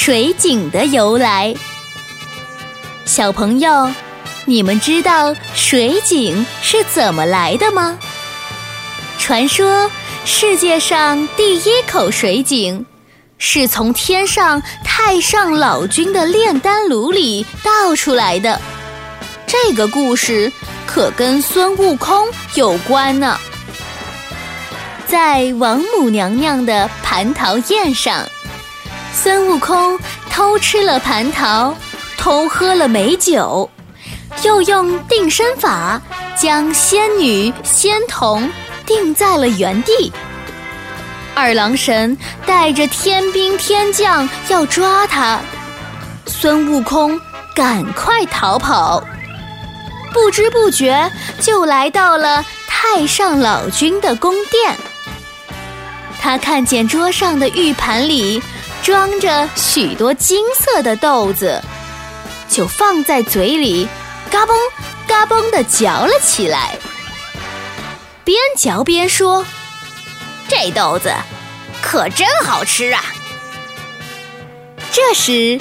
水井的由来。小朋友，你们知道水井是怎么来的吗？传说世界上第一口水井是从天上太上老君的炼丹炉里倒出来的。这个故事可跟孙悟空有关呢。在王母娘娘的蟠桃宴上，孙悟空偷吃了蟠桃，偷喝了美酒，又用定身法将仙女仙童定在了原地。二郎神带着天兵天将要抓他，孙悟空赶快逃跑，不知不觉就来到了太上老君的宫殿。他看见桌上的玉盘里装着许多金色的豆子，就放在嘴里，嘎嘣嘎嘣地嚼了起来。边嚼边说：“这豆子可真好吃啊！”这时，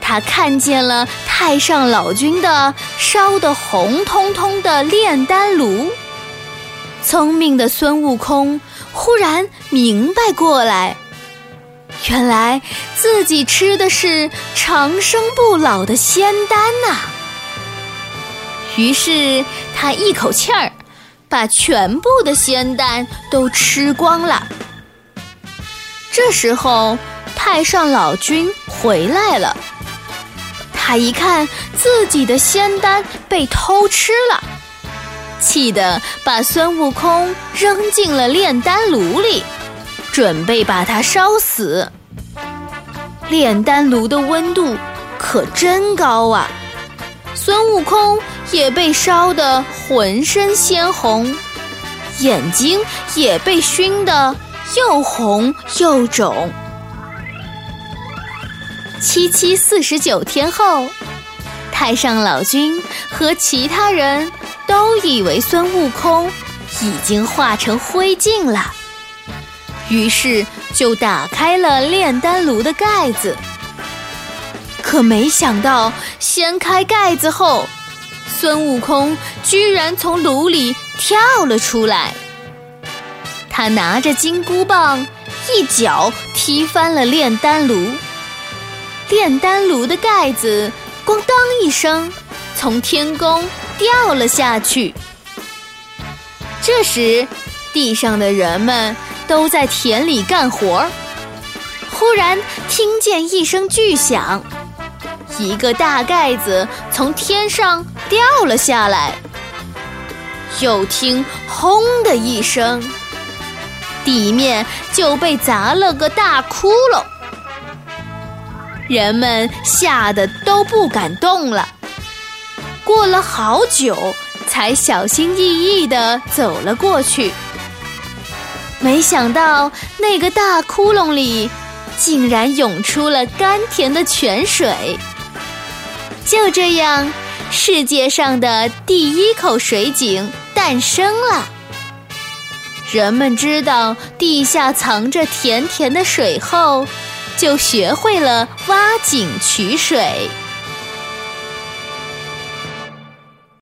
他看见了太上老君的烧得红彤彤的炼丹炉。聪明的孙悟空。忽然明白过来，原来自己吃的是长生不老的仙丹呐！于是他一口气儿把全部的仙丹都吃光了。这时候太上老君回来了，他一看自己的仙丹被偷吃了。气得把孙悟空扔进了炼丹炉里，准备把他烧死。炼丹炉的温度可真高啊！孙悟空也被烧得浑身鲜红，眼睛也被熏得又红又肿。七七四十九天后，太上老君和其他人。都以为孙悟空已经化成灰烬了，于是就打开了炼丹炉的盖子。可没想到，掀开盖子后，孙悟空居然从炉里跳了出来。他拿着金箍棒，一脚踢翻了炼丹炉，炼丹炉的盖子“咣当”一声，从天宫。掉了下去。这时，地上的人们都在田里干活儿。忽然听见一声巨响，一个大盖子从天上掉了下来。又听“轰”的一声，地面就被砸了个大窟窿。人们吓得都不敢动了。过了好久，才小心翼翼地走了过去。没想到那个大窟窿里，竟然涌出了甘甜的泉水。就这样，世界上的第一口水井诞生了。人们知道地下藏着甜甜的水后，就学会了挖井取水。